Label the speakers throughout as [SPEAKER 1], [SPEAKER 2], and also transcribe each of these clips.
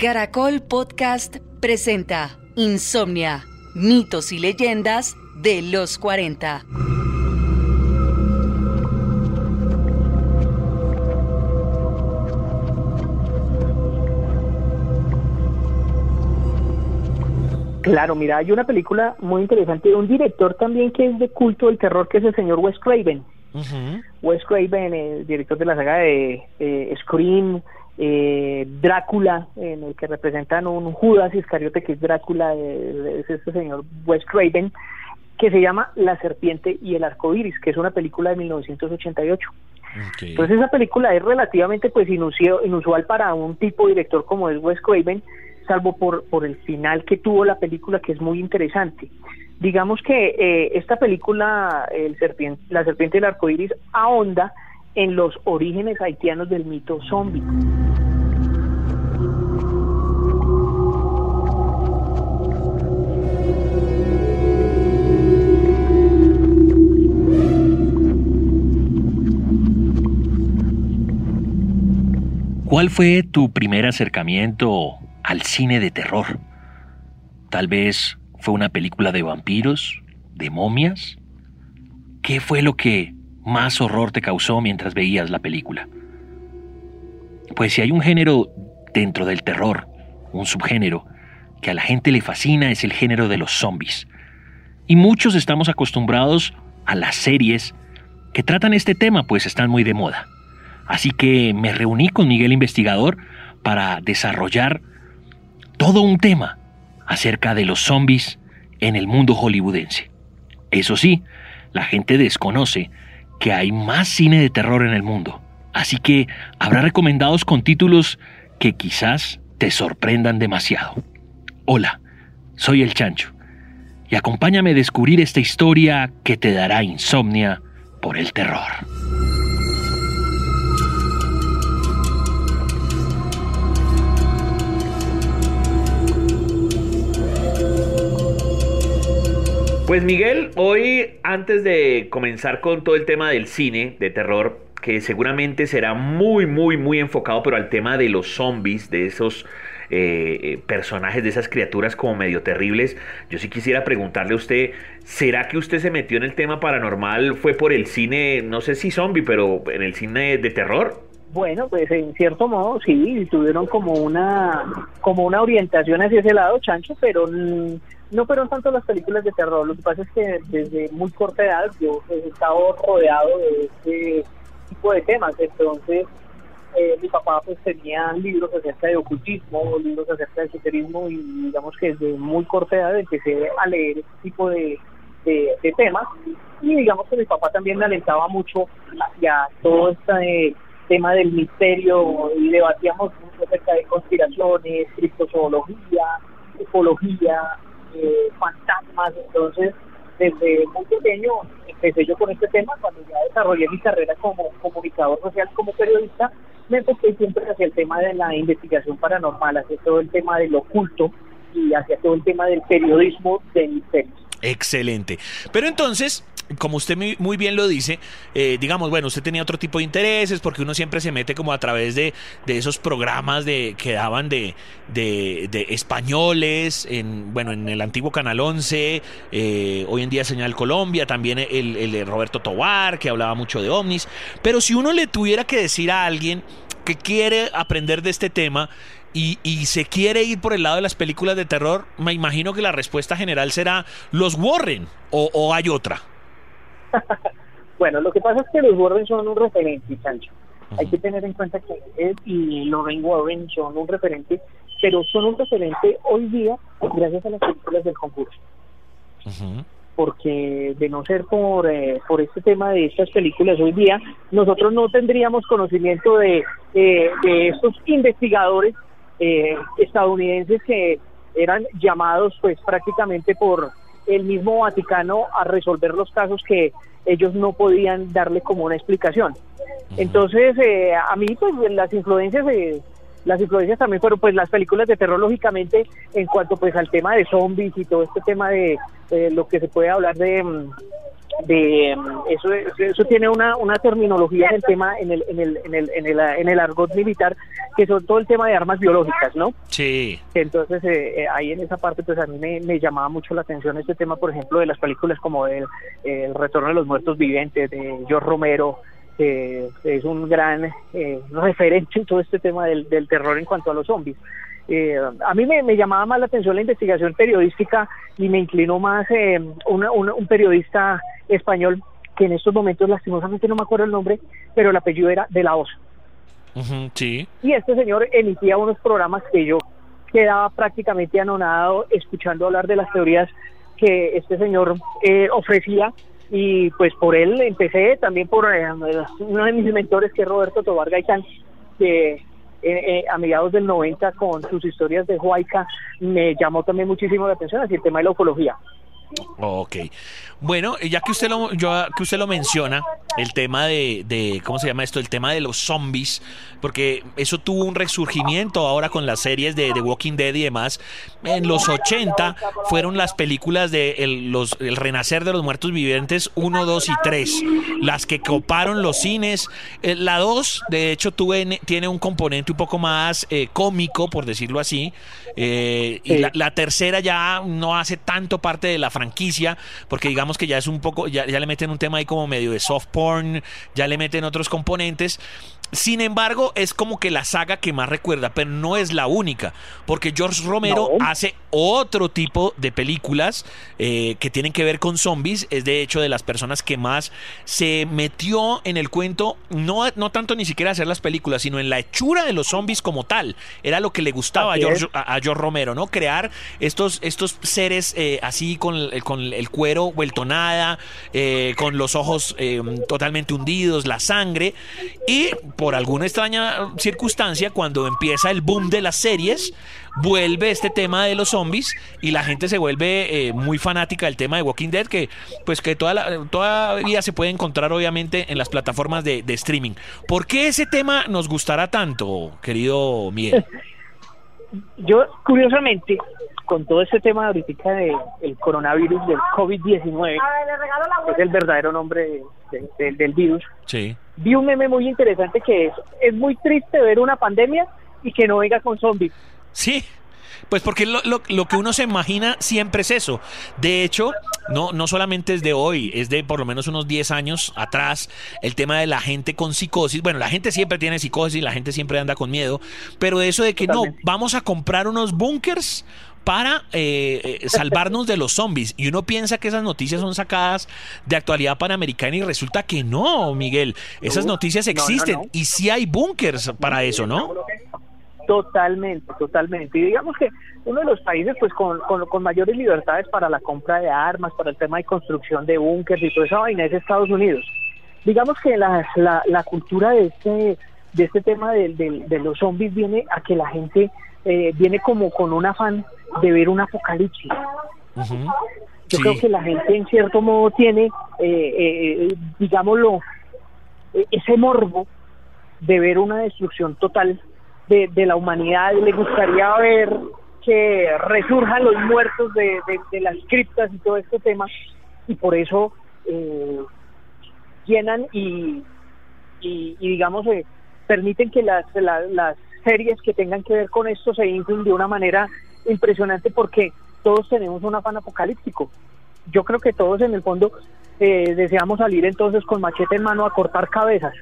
[SPEAKER 1] Caracol Podcast presenta Insomnia, mitos y leyendas de los 40.
[SPEAKER 2] Claro, mira, hay una película muy interesante de un director también que es de culto del terror, que es el señor Wes Craven. Wes Craven, el director de la saga de Scream, eh, Drácula, en el que representan un Judas Iscariote, que es Drácula, es este señor Wes Craven, que se llama La Serpiente y el Arco Iris, que es una película de 1988. Entonces esa película es relativamente pues inusual para un tipo de director como es Wes Craven, salvo por, por el final que tuvo la película, que es muy interesante. Digamos que eh, esta película, el serpiente, La Serpiente y el Arco Iris, ahonda en los orígenes haitianos del mito zombie.
[SPEAKER 3] ¿Cuál fue tu primer acercamiento al cine de terror? Tal vez fue una película de vampiros, de momias. ¿Qué fue lo que más horror te causó mientras veías la película? Pues si hay un género dentro del terror, un subgénero, que a la gente le fascina es el género de los zombies. Y muchos estamos acostumbrados a las series que tratan este tema, pues están muy de moda. Así que me reuní con Miguel Investigador para desarrollar todo un tema acerca de los zombies en el mundo hollywoodense. Eso sí, la gente desconoce que hay más cine de terror en el mundo, así que habrá recomendados con títulos que quizás te sorprendan demasiado. Hola, soy el Chancho, y acompáñame a descubrir esta historia que te dará insomnia por el terror. Pues Miguel, hoy antes de comenzar con todo el tema del cine de terror, que seguramente será muy, muy, muy enfocado, pero al tema de los zombies, de esos eh, eh, personajes, de esas criaturas como medio terribles, yo sí quisiera preguntarle a usted, ¿será que usted se metió en el tema paranormal? ¿Fue por el cine, no sé si zombie, pero en el cine de terror?
[SPEAKER 2] Bueno, pues en cierto modo sí, tuvieron como una como una orientación hacia ese lado, Chancho, pero no fueron tanto las películas de terror. Lo que pasa es que desde muy corta edad yo he estado rodeado de este tipo de temas. Entonces, eh, mi papá pues tenía libros acerca de ocultismo, libros acerca de esoterismo y digamos que desde muy corta edad empecé a leer este tipo de, de, temas y digamos que mi papá también me alentaba mucho hacia todo este tema del misterio y debatíamos mucho acerca de conspiraciones, criptozoología, ecología, eh, fantasmas, entonces desde muy pequeño empecé yo con este tema, cuando ya desarrollé mi carrera como comunicador social, como periodista, me enfoqué siempre hacia el tema de la investigación paranormal, hacia todo el tema del oculto y hacia todo el tema del periodismo de misterios.
[SPEAKER 3] Excelente. Pero entonces, como usted muy bien lo dice, eh, digamos, bueno, usted tenía otro tipo de intereses porque uno siempre se mete como a través de, esos programas de, que daban de, de, españoles, en, bueno, en el antiguo Canal 11, eh, hoy en día Señal Colombia, también el, el Roberto Tobar, que hablaba mucho de ovnis. Pero si uno le tuviera que decir a alguien que quiere aprender de este tema, y, y, se quiere ir por el lado de las películas de terror, me imagino que la respuesta general será los Warren o, o hay otra.
[SPEAKER 2] bueno, lo que pasa es que los Warren son un referente, Sancho. Hay que tener en cuenta que él y Lorraine Warren son un referente, pero son un referente hoy día gracias a las películas del concurso. Porque de no ser por, eh, por este tema de estas películas hoy día, nosotros no tendríamos conocimiento de, eh, de estos investigadores eh, estadounidenses que eran llamados pues prácticamente por el mismo Vaticano a resolver los casos que ellos no podían darle como una explicación. Entonces, eh, a mí pues las influencias eh, las influencias también fueron pues las películas de terror lógicamente en cuanto pues al tema de zombies y todo este tema de lo que se puede hablar de mm, de eso eso tiene una, una terminología en el tema en el en el en el en el, en el argot militar que son todo el tema de armas biológicas no
[SPEAKER 3] sí.
[SPEAKER 2] Entonces eh, eh, ahí en esa parte pues a mí me, me, llamaba mucho la atención este tema por ejemplo de las películas como el, el retorno de los muertos vivientes de George Romero que es un gran eh, referente en todo este tema del, del terror en cuanto a los zombies eh, a mí me, llamaba más la atención la investigación periodística y me inclinó más eh, un periodista español que en estos momentos lastimosamente no me acuerdo el nombre, pero el apellido era de la OSA.
[SPEAKER 3] sí.
[SPEAKER 2] Y este señor emitía unos programas que yo quedaba prácticamente anonadado escuchando hablar de las teorías que este señor eh, ofrecía y pues por él empecé también por uno de mis mentores que es Roberto Tobar Gaitán que eh, a mediados del 90 con sus historias de Huayca, me llamó también muchísimo la atención, así el tema de la ufología.
[SPEAKER 3] Ok. Bueno, ya que usted lo, yo, que usted lo menciona, el tema de, de, ¿cómo se llama esto? El tema de los zombies, porque eso tuvo un resurgimiento ahora con las series de The Walking Dead y demás. En los 80 fueron las películas de el, los, el renacer de los muertos vivientes 1, 2 y 3, las que coparon los cines. Eh, la 2, de hecho, tuve, tiene un componente un poco más eh, cómico, por decirlo así, eh, y la, la tercera ya no hace tanto parte de la franquicia, porque digamos que ya es un poco, ya, ya le meten un tema ahí como medio de soft porn, ya le meten otros componentes. Sin embargo, es como que la saga que más recuerda, pero no es la única, porque George Romero hace otro tipo de películas eh, que tienen que ver con zombies. Es de hecho de las personas que más se metió en el cuento, no, no tanto ni siquiera hacer las películas, sino en la hechura de los zombies como tal. Era lo que le gustaba a George, a, George, Romero, ¿no? Crear estos, estos seres eh, así con, con, el cuero vueltonada, eh, con los ojos totalmente hundidos, la sangre y por alguna extraña circunstancia, cuando empieza el boom de las series, vuelve este tema de los zombies y la gente se vuelve eh, muy fanática del tema de Walking Dead, que pues que toda la, todavía se puede encontrar obviamente en las plataformas de, streaming. ¿Por qué ese tema nos gustará tanto, querido Miguel?
[SPEAKER 2] Yo, curiosamente, con todo este tema ahorita del el coronavirus, del COVID-19, que es el verdadero nombre del virus,
[SPEAKER 3] sí
[SPEAKER 2] vi un meme muy interesante que es, es muy triste ver una pandemia y que no venga con zombies.
[SPEAKER 3] Sí, pues porque lo, lo, que uno se imagina siempre es eso. De hecho, no, no solamente es de hoy, es de por lo menos unos 10 años atrás, el tema de la gente con psicosis. Bueno, la gente siempre tiene psicosis, la gente siempre anda con miedo, pero eso de que no, vamos a comprar unos búnkers para eh, eh, salvarnos de los zombies. Y uno piensa que esas noticias son sacadas de actualidad panamericana y resulta que no, Miguel. Esas noticias existen y sí hay búnkers para eso, ¿no?
[SPEAKER 2] Totalmente, totalmente. Y digamos que uno de los países pues con, con, mayores libertades para la compra de armas, para el tema de construcción de búnkers y toda esa vaina es Estados Unidos. Digamos que la, la, cultura de este, de este tema de, de los zombies viene a que la gente eh, viene como con un afán de ver un apocalipsis. Yo creo que la gente en cierto modo tiene, eh, eh, digámoslo, e-, ese morbo de ver una destrucción total de, de, la humanidad. Le gustaría ver que resurjan los muertos de, de, las criptas y todo este tema. Y por eso eh, llenan y, y, digamos, eh, permiten que las, las series que tengan que ver con esto se inflen de una manera impresionante porque todos tenemos un afán apocalíptico. Yo creo que todos en el fondo eh, deseamos salir entonces con machete en mano a cortar cabezas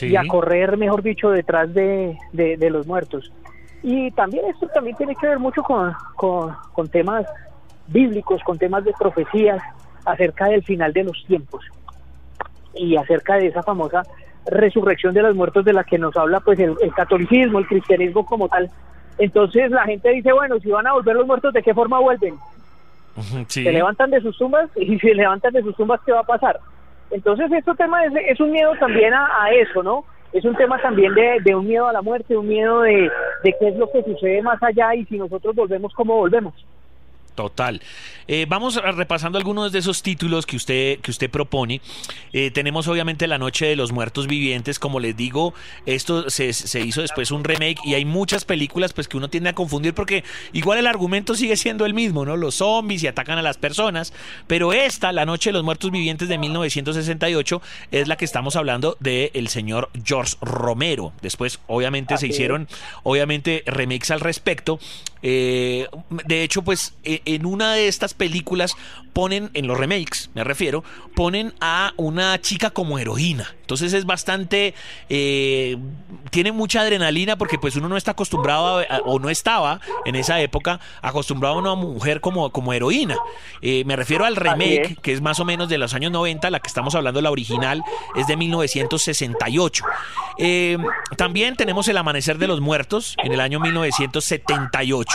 [SPEAKER 2] y a correr, mejor dicho, detrás de, de, los muertos. Y también esto también tiene que ver mucho con, con, con temas bíblicos, con temas de profecías acerca del final de los tiempos y acerca de esa famosa resurrección de los muertos de la que nos habla pues el, catolicismo, el cristianismo como tal. Entonces la gente dice, bueno, si van a volver los muertos, ¿de qué forma vuelven? Se levantan de sus tumbas y si se levantan de sus tumbas, ¿qué va a pasar? Entonces este tema es, es un miedo también a, eso, ¿no? Es un tema también de, de, un miedo a la muerte, un miedo de, de qué es lo que sucede más allá y si nosotros volvemos, ¿cómo volvemos?
[SPEAKER 3] Total. Eh, vamos repasando algunos de esos títulos que usted, que usted propone. Eh, tenemos obviamente La Noche de los Muertos Vivientes. Como les digo, esto se, se, hizo después un remake y hay muchas películas pues que uno tiende a confundir porque igual el argumento sigue siendo el mismo, ¿no? Los zombies y atacan a las personas. Pero esta, La Noche de los Muertos Vivientes de 1968, es la que estamos hablando del el señor George Romero. Después, obviamente, se hicieron, obviamente, remakes al respecto. Eh, de hecho, pues en una de estas películas ponen, en los remakes me refiero, ponen a una chica como heroína. Entonces es bastante, eh, tiene mucha adrenalina porque pues uno no está acostumbrado o no estaba en esa época acostumbrado a una mujer como, como heroína. Eh, me refiero al remake, que es más o menos de los años 90, la que estamos hablando, la original, es de 1968. Eh, también tenemos El Amanecer de los Muertos en el año 1978.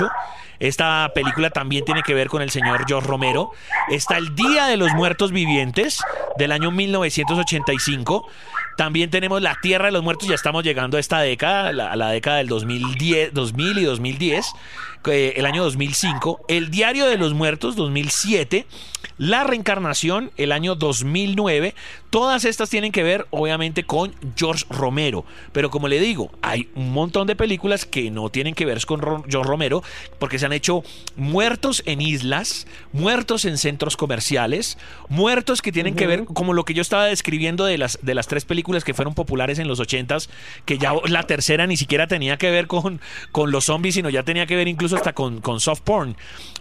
[SPEAKER 3] Esta película también tiene que ver con el señor George Romero. Está El Día de los Muertos Vivientes del año 1985. También tenemos La Tierra de los Muertos, ya estamos llegando a esta década, a la década del 2010, 2000 y 2010, eh, el año 2005. El Diario de los Muertos, 2007. La Reencarnación, el año 2009. Todas estas tienen que ver, obviamente, con George Romero. Pero como le digo, hay un montón de películas que no tienen que ver con George Romero, porque se han hecho muertos en islas, muertos en centros comerciales, muertos que tienen que ver, como lo que yo estaba describiendo de las, de las tres películas que fueron populares en los ochentas, que ya la tercera ni siquiera tenía que ver con, con los zombies, sino ya tenía que ver incluso hasta con, con soft porn.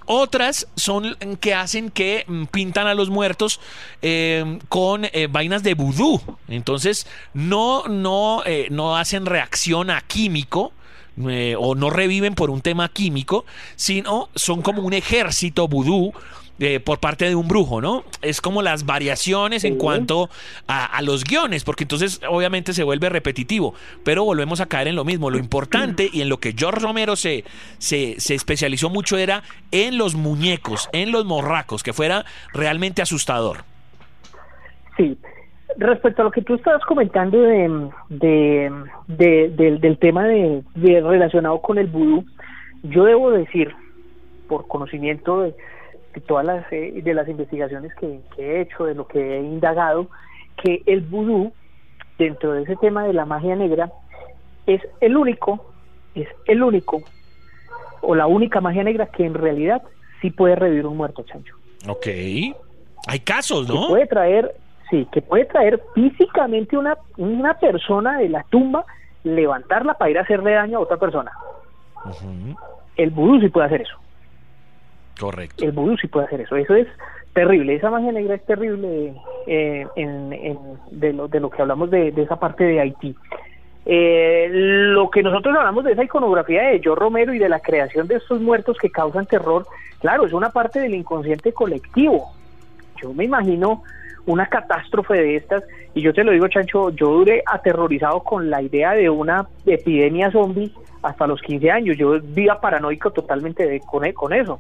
[SPEAKER 3] Otras son que hacen que mm, pintan a los muertos eh, con eh, vainas de vudú. Entonces, no, no, eh, no hacen reacción a químico. o no reviven por un tema químico, sino son como un ejército vudú por parte de un brujo, ¿no? Es como las variaciones en cuanto a, los guiones, porque entonces obviamente se vuelve repetitivo, pero volvemos a caer en lo mismo. Lo importante y en lo que George Romero se, se, se especializó mucho era en los muñecos, en los morracos, que fuera realmente asustador.
[SPEAKER 2] Sí, respecto a lo que tú estabas comentando de, de, del, tema de, relacionado con el vudú, yo debo decir, por conocimiento de, todas las, eh, de las investigaciones que, he hecho, de lo que he indagado, que el vudú, dentro de ese tema de la magia negra, es el único, es el único, o la única magia negra que en realidad sí puede revivir un muerto, Chancho.
[SPEAKER 3] Ok. Hay casos, ¿no?
[SPEAKER 2] Que puede traer, sí, que puede traer físicamente una, una persona de la tumba, levantarla para ir a hacerle daño a otra persona. El vudú sí puede hacer eso.
[SPEAKER 3] Correcto.
[SPEAKER 2] El vudú sí puede hacer eso. Eso es terrible. Esa magia negra es terrible eh, en, de, lo, de lo que hablamos de, esa parte de Haití. Eh, lo que nosotros hablamos de esa iconografía de Joe Romero y de la creación de estos muertos que causan terror, claro, es una parte del inconsciente colectivo. Yo me imagino una catástrofe de estas, y yo te lo digo, Chancho, yo duré aterrorizado con la idea de una epidemia zombie hasta los 15 años. Yo vivía paranoico totalmente de, con, con eso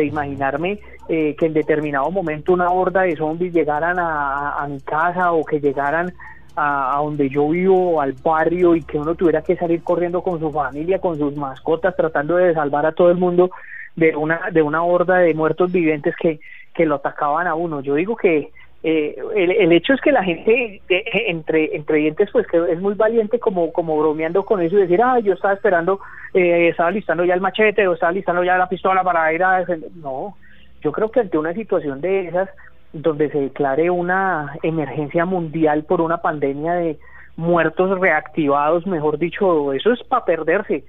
[SPEAKER 2] de imaginarme eh, que en determinado momento una horda de zombies llegaran a, mi casa o que llegaran a, donde yo vivo, al barrio, y que uno tuviera que salir corriendo con su familia, con sus mascotas, tratando de salvar a todo el mundo de una, de una horda de muertos vivientes que, que lo atacaban a uno. Yo digo que eh, el, hecho es que la gente eh, entre entre dientes pues que es muy valiente como como bromeando con eso y decir ah yo estaba esperando eh, estaba listando ya el machete o estaba listando ya la pistola para ir a no yo creo que ante una situación de esas donde se declare una emergencia mundial por una pandemia de muertos reactivados mejor dicho eso es para perderse.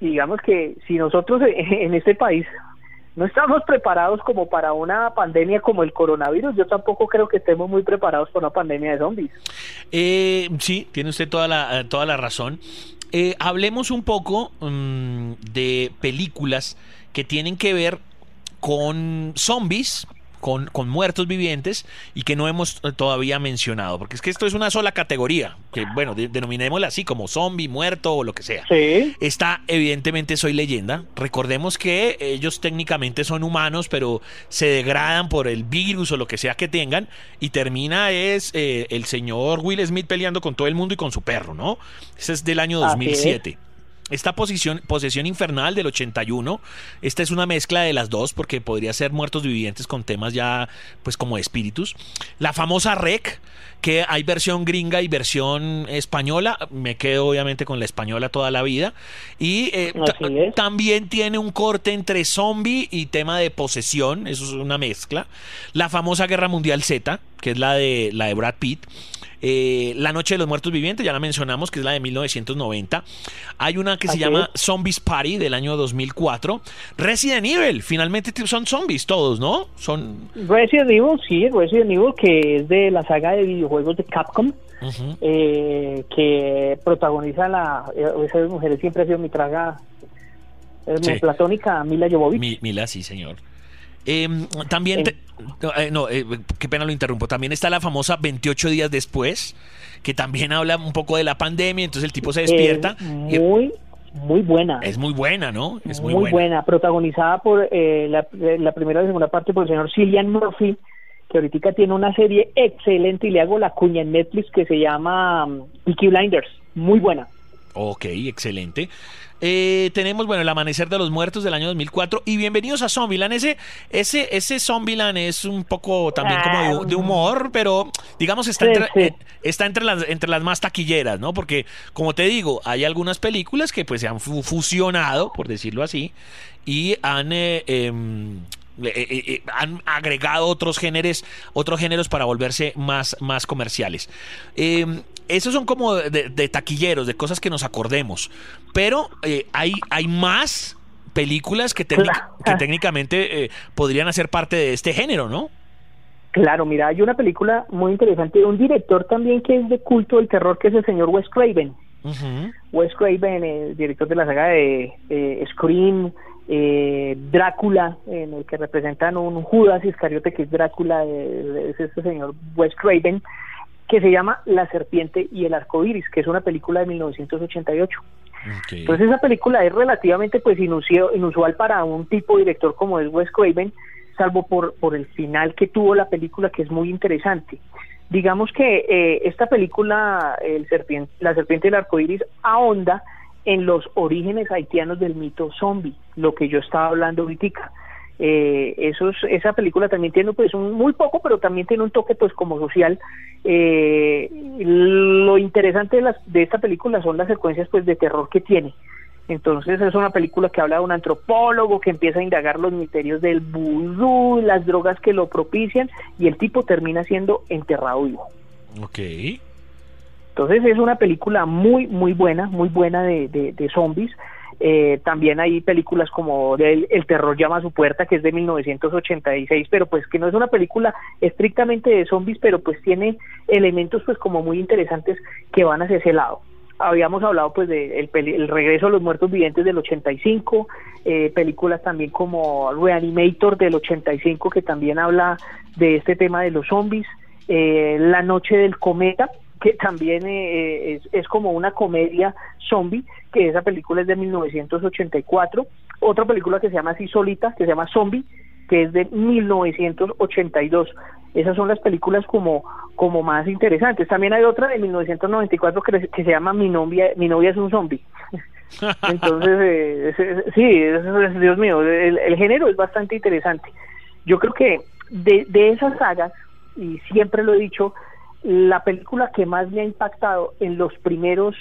[SPEAKER 2] Y digamos que si nosotros en este país no estamos preparados como para una pandemia como el coronavirus. Yo tampoco creo que estemos muy preparados para una pandemia de zombies.
[SPEAKER 3] Eh, sí, tiene usted toda la, eh, toda la razón. Eh, hablemos un poco mm, de películas que tienen que ver con zombies, con, muertos vivientes y que no hemos eh, todavía mencionado, porque es que esto es una sola categoría, que bueno, denominémosla así como zombie, muerto o lo que sea.
[SPEAKER 2] Sí.
[SPEAKER 3] Está evidentemente Soy leyenda. Recordemos que ellos técnicamente son humanos, pero se degradan por el virus o lo que sea que tengan y termina es eh, el señor Will Smith peleando con todo el mundo y con su perro, ¿no? Ese es del año 2007. Esta posición, posesión infernal del 81, esta es una mezcla de las dos porque podría ser muertos vivientes con temas ya pues como espíritus. La famosa Rec, que hay versión gringa y versión española, me quedo obviamente con la española toda la vida. Y eh, también tiene un corte entre zombie y tema de posesión, eso es una mezcla. La famosa Guerra Mundial Z, que es la de, la de Brad Pitt. Eh, la Noche de los Muertos Vivientes, ya la mencionamos, que es la de 1990. Hay una que se llama Zombies Party del año 2004. Resident Evil, finalmente son zombies todos, ¿no? Son
[SPEAKER 2] Resident Evil, sí, Resident Evil, que es de la saga de videojuegos de Capcom. Eh, que protagoniza la eh, esa mujer siempre ha sido mi traga platónica Mila Jovovich
[SPEAKER 3] Mila sí señor Em, también, eh, no, eh, qué pena lo interrumpo, también está la famosa 28 días después, que también habla un poco de la pandemia, entonces el tipo se despierta.
[SPEAKER 2] muy, muy buena.
[SPEAKER 3] Es muy buena, ¿no? Es
[SPEAKER 2] muy, buena. protagonizada por eh, la, primera y segunda parte por el señor Cillian Murphy, que ahorita tiene una serie excelente y le hago la cuña en Netflix que se llama um, Peaky Blinders, muy buena.
[SPEAKER 3] Ok, excelente. Eh, tenemos, bueno, El Amanecer de los Muertos del año 2004 y bienvenidos a Zombieland. Ese, ese, ese Zombieland es un poco también como de, humor, pero digamos está, entre, eh, está entre, las, entre las más taquilleras, ¿no? Porque, como te digo, hay algunas películas que pues se han fusionado, por decirlo así, y han... Eh, em, han agregado otros géneros, otros géneros para volverse más, más comerciales. Esos son como de, taquilleros, de cosas que nos acordemos. Pero eh, hay, hay más películas que, que técnicamente eh, podrían hacer parte de este género, ¿no?
[SPEAKER 2] Claro, mira, hay una película muy interesante de un director también que es de culto del terror, que es el señor Wes Craven. Wes Craven, el director de la saga de eh, Scream, Drácula, en el que representan un Judas Iscariote que es Drácula, es este señor Wes Craven que se llama La serpiente y el arco iris, que es una película de 1988. Entonces esa película es relativamente pues inusual para un tipo de director como es Wes Craven, salvo por, por el final que tuvo la película que es muy interesante. Digamos que eh, esta película, el serpiente, La serpiente y el arco iris, ahonda en los orígenes haitianos del mito zombie, lo que yo estaba hablando ahorita eh, esos, esa película también tiene pues un, muy poco pero también tiene un toque pues como social eh, lo interesante de, las, de esta película son las secuencias pues de terror que tiene entonces es una película que habla de un antropólogo que empieza a indagar los misterios del vudú, las drogas que lo propician y el tipo termina siendo enterrado vivo.
[SPEAKER 3] Ok.
[SPEAKER 2] Entonces es una película muy, muy buena, muy buena de, de, de zombies. Eh, también hay películas como El, terror llama a su puerta, que es de 1986, pero pues que no es una película estrictamente de zombies, pero pues tiene elementos pues como muy interesantes que van hacia ese lado. Habíamos hablado pues de el, regreso a los muertos vivientes del 85, eh, películas también como Reanimator del 85 que también habla de este tema de los zombies, eh, La noche del cometa que también es, es como una comedia zombie que esa película es de 1984, otra película que se llama así solita, que se llama Zombie, que es de 1982. Esas son las películas como, como más interesantes. También hay otra de 1994 que, que se llama Mi novia, mi novia es un zombie. Entonces, eh, sí, Dios mío, el, género es bastante interesante. Yo creo que de, de esas sagas, y siempre lo he dicho, la película que más me ha impactado en los primeros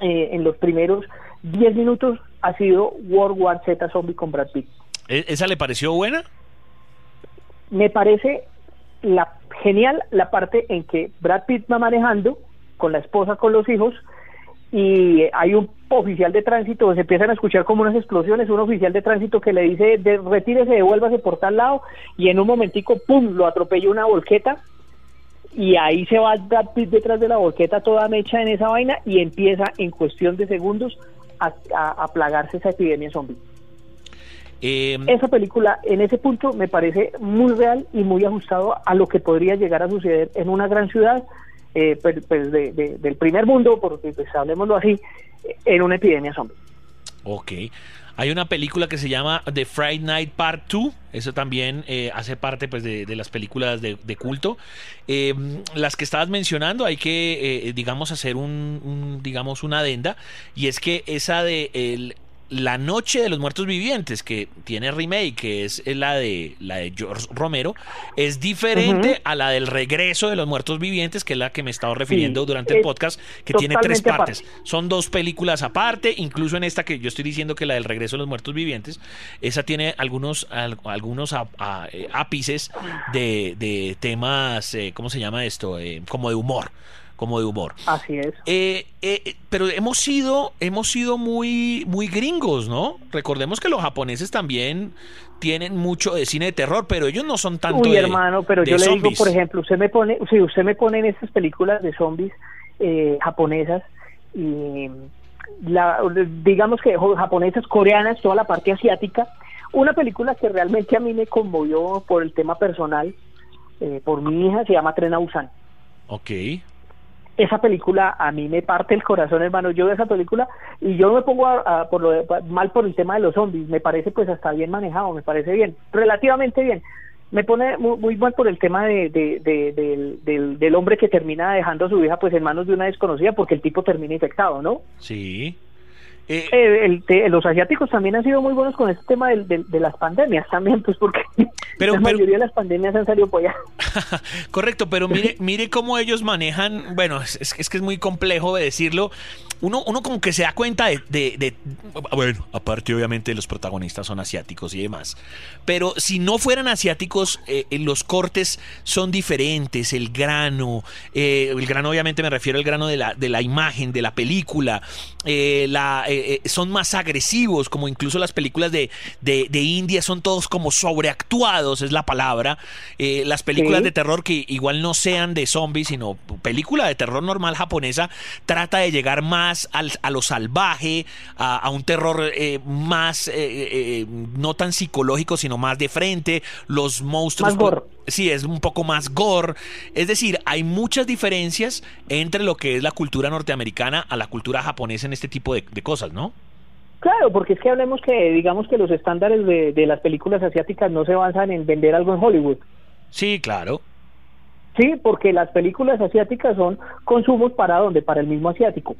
[SPEAKER 2] eh, en los primeros 10 minutos ha sido World War Z Zombie con Brad Pitt.
[SPEAKER 3] ¿E-, ¿Esa le pareció buena?
[SPEAKER 2] Me parece la genial la parte en que Brad Pitt va manejando con la esposa, con los hijos, y hay un oficial de tránsito, se empiezan a escuchar como unas explosiones, un oficial de tránsito que le dice, de, retírese, devuélvase por tal lado, y en un momentico, ¡pum!, lo atropella una volqueta, y ahí se va Brad Pitt detrás de la boqueta toda mecha en esa vaina y empieza en cuestión de segundos a, plagarse esa epidemia zombie. Em, esa película en ese punto me parece muy real y muy ajustado a lo que podría llegar a suceder en una gran ciudad eh, pues, pues del primer mundo, porque pues hablemoslo así, en una epidemia zombie.
[SPEAKER 3] Ok. Hay una película que se llama The Friday Night Part 2. Eso también eh, hace parte pues, de, las películas de, culto. Eh, las que estabas mencionando, hay que, eh, digamos, hacer un, digamos, una adenda. Y es que esa de el, la Noche de los Muertos Vivientes, que tiene remake, que es la de la de George Romero, es diferente a la del Regreso de los Muertos Vivientes, que es la que me he estado refiriendo durante el podcast, que tiene tres partes. Son dos películas aparte, incluso en esta que yo estoy diciendo que la del Regreso de los Muertos Vivientes, esa tiene algunos, algunos eh, ápices de, de temas, eh, ¿cómo se llama esto? Eh, como de humor como de humor.
[SPEAKER 2] Así es.
[SPEAKER 3] Eh, eh, pero hemos sido, hemos sido muy, muy gringos, ¿no? Recordemos que los japoneses también tienen mucho de cine de terror, pero ellos no son tanto
[SPEAKER 2] Uy, hermano, pero yo le digo, por ejemplo, usted me pone, si usted me pone en estas películas de zombies eh, japonesas y la, digamos que japonesas, coreanas, toda la parte asiática, una película que realmente a mí me conmovió por el tema personal, por mi hija, se llama Tren a Busan.
[SPEAKER 3] Ok
[SPEAKER 2] esa película a mí me parte el corazón, hermano. Yo veo esa película y yo me pongo por lo mal por el tema de los zombies. Me parece pues hasta bien manejado, me parece bien, relativamente bien. Me pone muy, mal por el tema de, del, del, hombre que termina dejando a su hija pues en manos de una desconocida porque el tipo termina infectado, ¿no?
[SPEAKER 3] Sí.
[SPEAKER 2] Eh, eh, los asiáticos también han sido muy buenos con este tema de, las pandemias también, pues porque la mayoría de las pandemias han salido por allá.
[SPEAKER 3] Correcto, pero mire, mire cómo ellos manejan, bueno, es, es, que es muy complejo de decirlo, uno, uno como que se da cuenta de, de, bueno, aparte obviamente los protagonistas son asiáticos y demás, pero si no fueran asiáticos, eh, los cortes son diferentes, el grano, el grano obviamente me refiero al grano de la, de la imagen, de la película, la eh, eh, son más agresivos, como incluso las películas de, de, India son todos como sobreactuados, es la palabra. Eh, las películas de terror que igual no sean de zombies, sino película de terror normal japonesa, trata de llegar más al, a lo salvaje, a, un terror más, no tan psicológico, sino más de frente, los monstruos...
[SPEAKER 2] Más gore.
[SPEAKER 3] Sí, es un poco más gore. Es decir, hay muchas diferencias entre lo que es la cultura norteamericana a la cultura japonesa en este tipo de cosas. ¿no?
[SPEAKER 2] Claro, porque es que hablemos que, digamos que los estándares de, las películas asiáticas no se basan en vender algo en Hollywood.
[SPEAKER 3] Sí, claro.
[SPEAKER 2] Sí, porque las películas asiáticas son consumos para dónde, para el mismo asiático.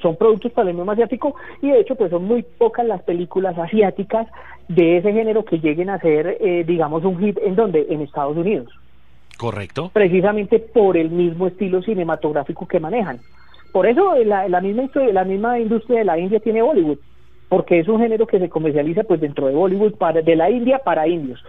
[SPEAKER 2] Son productos para el mismo asiático y de hecho pues son muy pocas las películas asiáticas de ese género que lleguen a ser, eh, digamos, un hit en donde, en Estados Unidos.
[SPEAKER 3] Correcto.
[SPEAKER 2] Precisamente por el mismo estilo cinematográfico que manejan. Por eso la, la, misma, la misma industria de la India tiene Bollywood, porque es un género que se comercializa pues dentro de Bollywood para, de la India para indios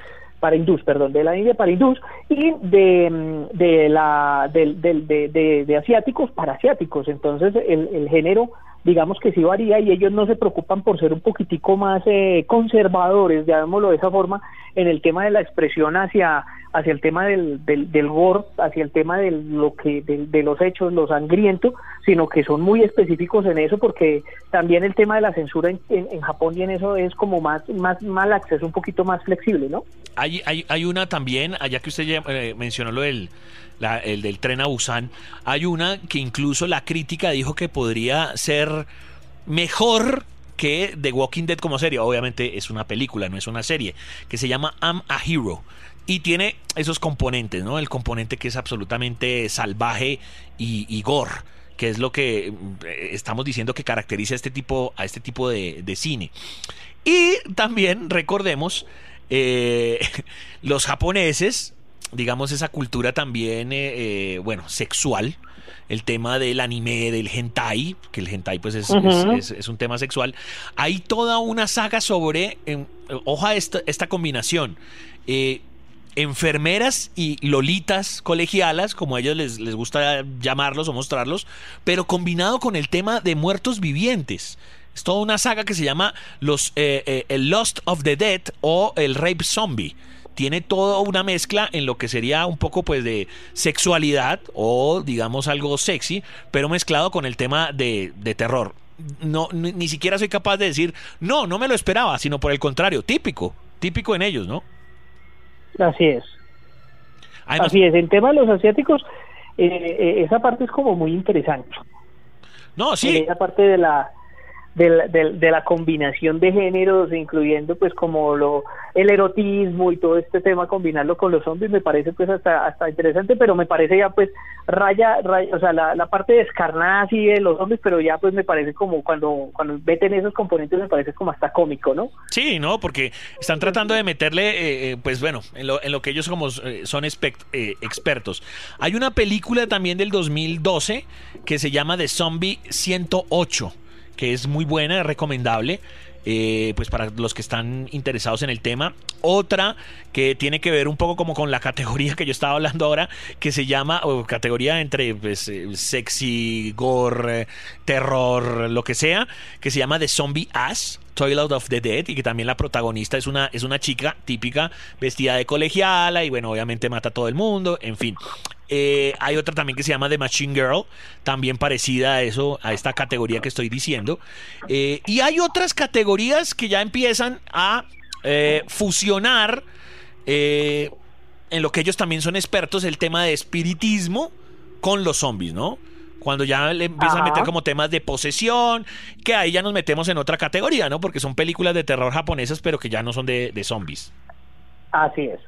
[SPEAKER 2] para hindús, perdón, de la India para hindús y de, mm, de la de, de, de, asiáticos para asiáticos. Entonces el, el, género digamos que sí varía y ellos no se preocupan por ser un poquitico más eh, conservadores, llamémoslo de esa forma, en el tema de la expresión hacia hacia el tema del, del, del gore, hacia el tema de lo que de, los hechos, lo sangriento, sino que son muy específicos en eso porque también el tema de la censura en, en, Japón y en eso es como más más mal acceso, un poquito más flexible, ¿no?
[SPEAKER 3] Hay, hay, hay una también, allá que usted ya, eh, mencionó lo del el del tren a Busan, hay una que incluso la crítica dijo que podría ser mejor que The Walking Dead como serie. Obviamente es una película, no es una serie, que se llama I'm a Hero y tiene esos componentes, ¿no? El componente que es absolutamente salvaje y, gore, que es lo que eh, estamos diciendo que caracteriza a este tipo, a este tipo de, cine. Y también recordemos eh, los japoneses, digamos esa cultura también, eh, bueno, sexual, el tema del anime, del hentai, que el hentai pues es, es, un tema sexual. Hay toda una saga sobre, eh, oja esta, esta combinación, eh, enfermeras y lolitas colegialas, como a ellos les, les, gusta llamarlos o mostrarlos, pero combinado con el tema de muertos vivientes. Es toda una saga que se llama los eh, eh, el Lost of the Dead o el Rape Zombie. Tiene toda una mezcla en lo que sería un poco pues de sexualidad o digamos algo sexy, pero mezclado con el tema de, de terror. No, ni, ni siquiera soy capaz de decir, no, no me lo esperaba, sino por el contrario, típico, típico en ellos, ¿no?
[SPEAKER 2] Así es. Así es, el tema de los asiáticos, eh, eh, esa parte es como muy interesante.
[SPEAKER 3] No, sí.
[SPEAKER 2] Esa parte de la de, la combinación de géneros, incluyendo pues como lo el erotismo y todo este tema, combinarlo con los zombies, me parece pues hasta, hasta interesante, pero me parece ya pues raya, raya o sea, la, la parte de escarnada así de los zombies, pero ya pues me parece como cuando, cuando meten esos componentes me parece como hasta cómico, ¿no?
[SPEAKER 3] Sí, ¿no? Porque están tratando de meterle, eh, eh, pues bueno, en lo, en lo que ellos como eh, son expertos. Hay una película también del 2012 que se llama The Zombie 108 que es muy buena, recomendable. Eh, pues para los que están interesados en el tema. Otra que tiene que ver un poco como con la categoría que yo estaba hablando ahora, que se llama, o categoría entre pues, eh, sexy, gore, terror, lo que sea, que se llama The Zombie Ass. Toilet of the Dead y que también la protagonista es una, es una chica típica vestida de colegiala y bueno, obviamente mata a todo el mundo, en fin. Eh, hay otra también que se llama The Machine Girl, también parecida a eso, a esta categoría que estoy diciendo. Eh, y hay otras categorías que ya empiezan a eh, fusionar en lo que ellos también son expertos, el tema de espiritismo con los zombies, ¿no? Cuando ya le empiezan a meter como temas de posesión, que ahí ya nos metemos en otra categoría, ¿no? Porque son películas de terror japonesas, pero que ya no son de, de zombies.
[SPEAKER 2] Así es.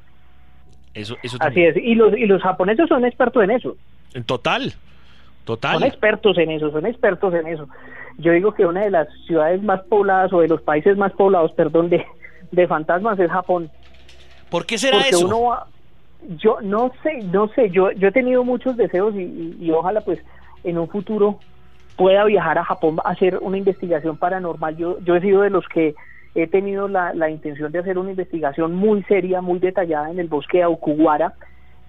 [SPEAKER 3] Eso, eso
[SPEAKER 2] Así es, y los, y los japoneses son expertos en eso.
[SPEAKER 3] En total, total.
[SPEAKER 2] Son expertos en eso, son expertos en eso. Yo digo que una de las ciudades más pobladas o de los países más poblados, perdón, de, de fantasmas es Japón.
[SPEAKER 3] ¿Por qué será eso?
[SPEAKER 2] Uno yo no sé, no sé, yo, yo he tenido muchos deseos y, y ojalá pues en un futuro pueda viajar a Japón a hacer una investigación paranormal. Yo, yo he sido de los que he tenido la, la intención de hacer una investigación muy seria, muy detallada en el bosque de Aokugawara,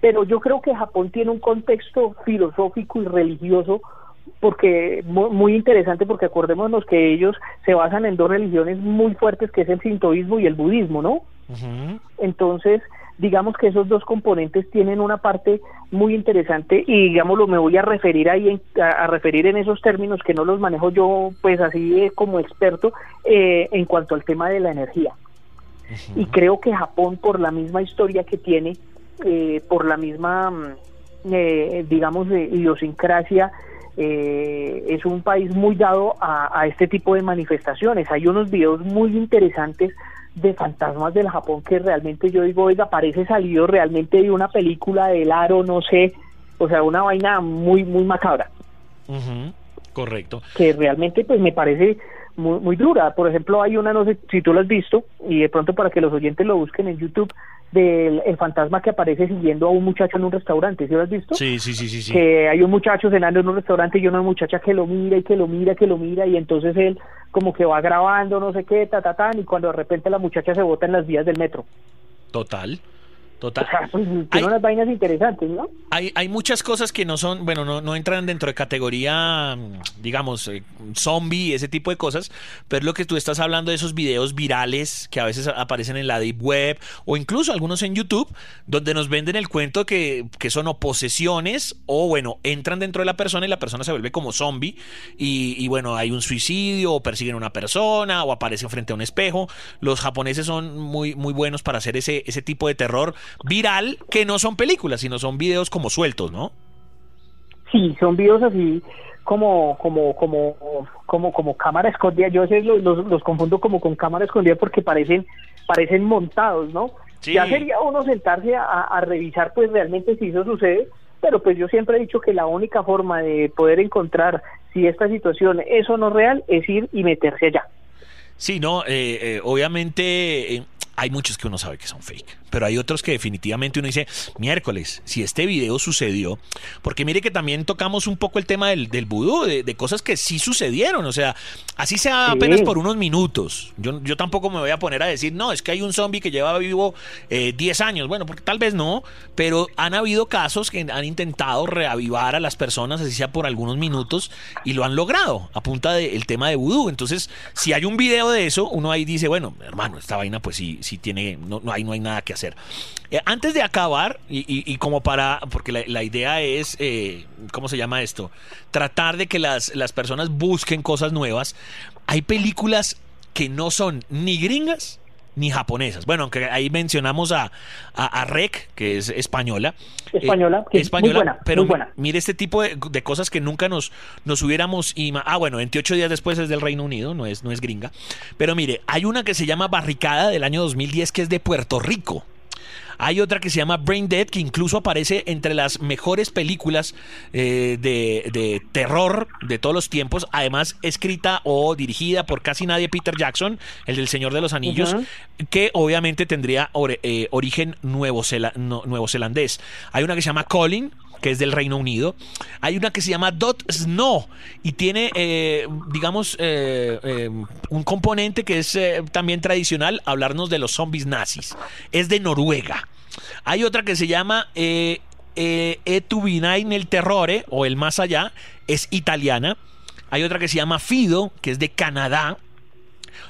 [SPEAKER 2] pero yo creo que Japón tiene un contexto filosófico y religioso porque muy, interesante porque acordémonos que ellos se basan en dos religiones muy fuertes que es el sintoísmo y el budismo, ¿no? Entonces, digamos que esos dos componentes tienen una parte muy interesante y digámoslo me voy a referir ahí a, referir en esos términos que no los manejo yo pues así como experto eh, en cuanto al tema de la energía. Y creo que Japón por la misma historia que tiene eh, por la misma mm, eh, digamos idiosincrasia es un país muy dado a, a este tipo de manifestaciones. Hay unos videos muy interesantes de fantasmas del Japón que realmente yo digo, oiga, parece salido realmente de una película del aro, no sé, o sea, una vaina muy, muy macabra.
[SPEAKER 3] Correcto.
[SPEAKER 2] Que realmente pues me parece muy, muy dura. Por ejemplo, hay una, no sé si tú lo has visto, y de pronto para que los oyentes lo busquen en YouTube, del el fantasma que aparece siguiendo a un muchacho en un restaurante, ¿sí lo has visto?
[SPEAKER 3] Sí, sí, sí, sí,
[SPEAKER 2] Que hay un muchacho cenando en un restaurante y una muchacha que lo mira y que lo mira, que lo mira, y entonces él como que va grabando, no sé qué, ta, ta, ta, y cuando de repente la muchacha se bota en las vías del metro.
[SPEAKER 3] Total. Total.
[SPEAKER 2] Pues, hay, unas vainas interesantes, ¿no?
[SPEAKER 3] Hay, hay muchas cosas que no son, bueno, no, no entran dentro de categoría, digamos, eh, zombie, ese tipo de cosas, pero es lo que tú estás hablando de esos videos virales que a veces aparecen en la deep web o incluso algunos en YouTube, donde nos venden el cuento que, que son o posesiones o, bueno, entran dentro de la persona y la persona se vuelve como zombie y, y bueno, hay un suicidio o persiguen a una persona o aparecen frente a un espejo. Los japoneses son muy, muy buenos para hacer ese, ese tipo de terror viral que no son películas, sino son videos como sueltos, ¿no?
[SPEAKER 2] Sí, son videos así como como como como como cámara escondida. Yo los, los, los, confundo como con cámara escondida porque parecen parecen montados, ¿no? Ya sería uno sentarse a, a revisar pues realmente si eso sucede, pero pues yo siempre he dicho que la única forma de poder encontrar si esta situación es o no real es ir y meterse allá.
[SPEAKER 3] Sí, no, eh, eh, obviamente eh, hay muchos que uno sabe que son fake, pero hay otros que definitivamente uno dice, miércoles, si este video sucedió, porque mire que también tocamos un poco el tema del, del vudú, de, cosas que sí sucedieron, o sea, así sea apenas por unos minutos. Yo, yo tampoco me voy a poner a decir, no, es que hay un zombie que lleva vivo 10 años, bueno, porque tal vez no, pero han habido casos que han intentado reavivar a las personas, así sea por algunos minutos, y lo han logrado a punta del tema de vudú. Entonces, si hay un video de eso, uno ahí dice, bueno, hermano, esta vaina pues sí si tiene, no, no, hay, no hay nada que hacer. Eh, antes de acabar, y, como para, porque la, idea es, eh, ¿cómo se llama esto? Tratar de que las, las personas busquen cosas nuevas. Hay películas que no son ni gringas ni japonesas. Bueno, aunque ahí mencionamos a, a, Rec, que es española.
[SPEAKER 2] Española,
[SPEAKER 3] eh, española, muy buena, pero mire este tipo de, cosas que nunca nos, nos hubiéramos... Ah, bueno, 28 días después es del Reino Unido, no es, no es gringa. Pero mire, hay una que se llama Barricada del año 2010 que es de Puerto Rico. Hay otra que se llama Brain Dead, que incluso aparece entre las mejores películas eh, de, terror de todos los tiempos, además escrita o dirigida por casi nadie Peter Jackson, el del Señor de los Anillos, que obviamente tendría eh, origen nuevo, nuevo zelandés. Hay una que se llama Colin, que es del Reino Unido. Hay una que se llama Dot Snow y tiene, eh, digamos, eh, eh, un componente que es también tradicional, hablarnos de los zombies nazis. Es de Noruega. Hay otra que se llama eh, in el Terrore o El Más Allá, es italiana. Hay otra que se llama Fido, que es de Canadá.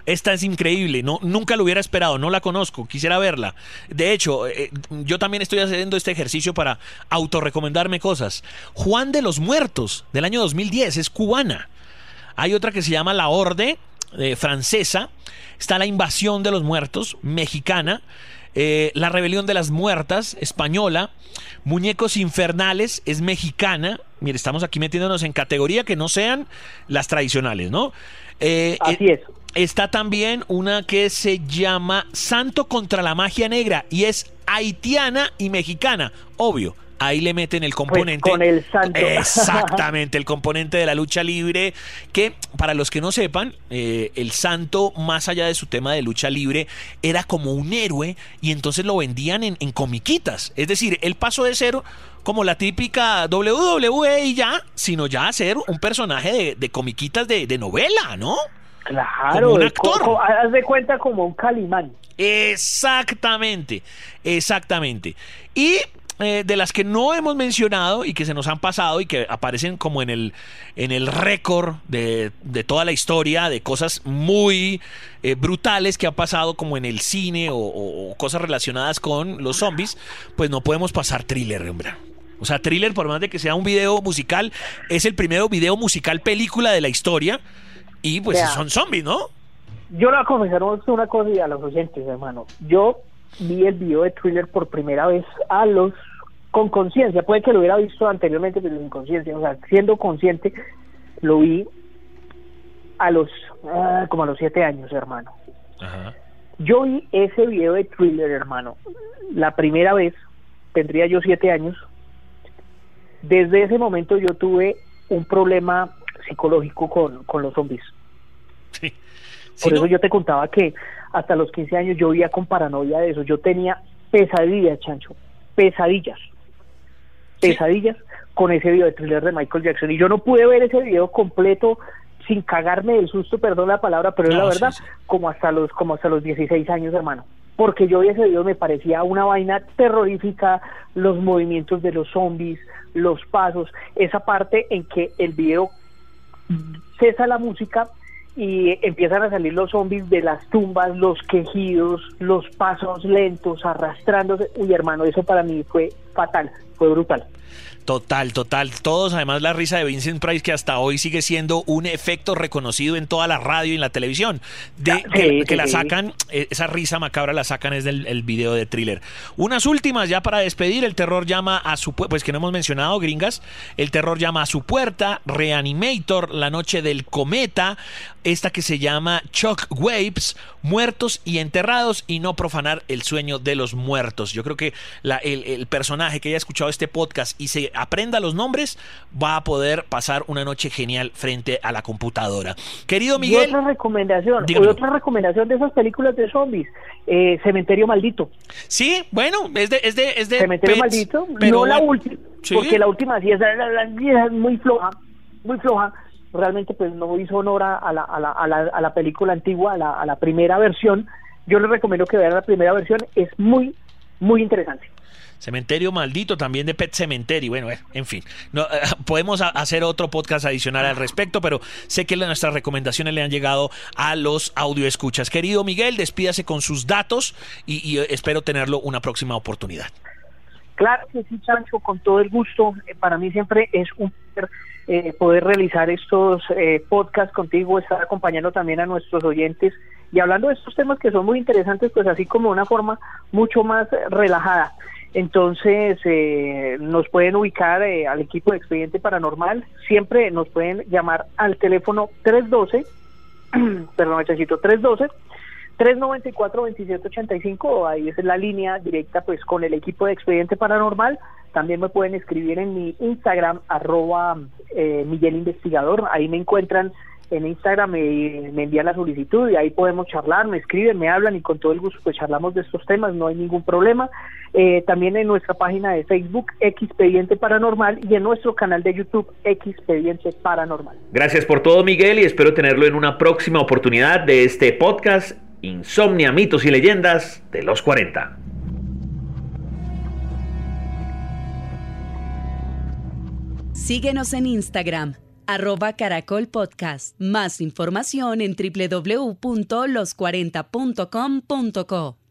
[SPEAKER 3] Esta es increíble, no, nunca lo hubiera esperado, no la conozco, quisiera verla. De hecho, eh, yo también estoy haciendo este ejercicio para autorrecomendarme cosas. Juan de los Muertos, del año 2010, es cubana. Hay otra que se llama La Orde, eh, francesa. Está La Invasión de los Muertos, mexicana. Eh, la Rebelión de las Muertas, española. Muñecos Infernales, es mexicana. Mire, estamos aquí metiéndonos en categoría que no sean las tradicionales, ¿no?
[SPEAKER 2] Así es.
[SPEAKER 3] Está también una que se llama Santo contra la magia negra y es haitiana y mexicana, obvio. Ahí le meten el pues componente.
[SPEAKER 2] con el santo.
[SPEAKER 3] Exactamente, el componente de la lucha libre. Que para los que no sepan, eh, el santo, más allá de su tema de lucha libre, era como un héroe y entonces lo vendían en, comiquitas. Es decir, él pasó de ser como la típica WWE y ya, sino ya a ser un personaje de, de comiquitas de, de novela, ¿no?
[SPEAKER 2] Claro, un actor. haz de cuenta como un calimán.
[SPEAKER 3] Exactamente, exactamente. Y eh, de las que no hemos mencionado y que se nos han pasado y que aparecen como en el, en el récord de, toda la historia de cosas muy eh, brutales que han pasado como en el cine o, cosas relacionadas con los zombies, pues no podemos pasar thriller, hombre. O sea, thriller, por más de que sea un video musical, es el primero video musical película de la historia y pues son zombies, ¿no?
[SPEAKER 2] Yo le voy a confesar una cosa y a los oyentes, hermano. Yo vi el video de Thriller por primera vez a los con conciencia. Puede que lo hubiera visto anteriormente, pero sin conciencia. O sea, siendo consciente, lo vi a los ah, como a los siete años, hermano. Yo vi ese video de Thriller, hermano, la primera vez. Tendría yo siete años. Desde ese momento yo tuve un problema psicológico con, con los zombies. Por eso yo te contaba que hasta los 15 años yo vivía con paranoia de eso. Yo tenía pesadillas, Chancho, pesadillas. Pesadillas con ese video de thriller de Michael Jackson. Y yo no pude ver ese video completo sin cagarme del susto, perdón la palabra, pero es la verdad, como hasta los como hasta los 16 años, hermano. Porque yo vi ese video me parecía una vaina terrorífica, los movimientos de los zombies, los pasos, esa parte en que el video cesa la música y empiezan a salir los zombies de las tumbas, los quejidos, los pasos lentos, arrastrándose. Uy, hermano, eso para mí fue fatal, fue brutal.
[SPEAKER 3] Total, total. Todos, además, la risa de Vincent Price, que hasta hoy sigue siendo un efecto reconocido en toda la radio y en la televisión. De, que, la sacan, eh, esa risa macabra la sacan es del el video de thriller. Unas últimas ya para despedir. El terror llama a su puerta, pues que no hemos mencionado, gringas. El terror llama a su puerta. Reanimator, La Noche del Cometa. Esta que se llama Shock Waves, Muertos y Enterrados y no profanar el sueño de los muertos. Yo creo que la, el, el personaje que haya escuchado este podcast y se aprenda los nombres, va a poder pasar una noche genial frente a la computadora. Querido Miguel.
[SPEAKER 2] Y otra recomendación, otra recomendación de esas películas de zombies, eh, Cementerio Maldito.
[SPEAKER 3] Sí, bueno, es de, es de, es de
[SPEAKER 2] Cementerio Maldito, no la última, porque la última sí es, muy floja, muy floja realmente pues no hizo honor a la, a la, a la, a la película antigua, a la, a la primera versión. Yo les recomiendo que vean la primera versión, es muy, muy interesante.
[SPEAKER 3] Cementerio Maldito, también de Pet Cemetery. Bueno, eh, en fin, no, eh, podemos hacer otro podcast adicional al respecto, pero sé que nuestras recomendaciones le han llegado a los audio escuchas. Querido Miguel, despídase con sus datos y, eh, espero tenerlo una próxima oportunidad.
[SPEAKER 2] Claro que sí, Chancho, con todo el gusto. Para mí siempre es un placer poder realizar estos podcasts contigo, estar acompañando también a nuestros oyentes y hablando de estos temas que son muy interesantes, pues así como de una forma mucho más relajada. Entonces, eh, nos pueden ubicar eh, al equipo de Expediente Paranormal. Siempre nos pueden llamar al teléfono 312, perdón, necesito 312. 394-2785, ahí es la línea directa pues con el equipo de Expediente Paranormal. También me pueden escribir en mi Instagram, arroba eh, Miguel Investigador, ahí me encuentran en Instagram me, me, envían la solicitud y ahí podemos charlar, me escriben, me hablan y con todo el gusto pues charlamos de estos temas, no hay ningún problema. Eh, también en nuestra página de Facebook, Expediente Paranormal, y en nuestro canal de YouTube, Expediente Paranormal.
[SPEAKER 3] Gracias por todo, Miguel, y espero tenerlo en una próxima oportunidad de este podcast Insomnia, mitos y leyendas de los 40.
[SPEAKER 1] Síguenos en Instagram arroba Caracol Podcast. Más información en www.los40.com.co.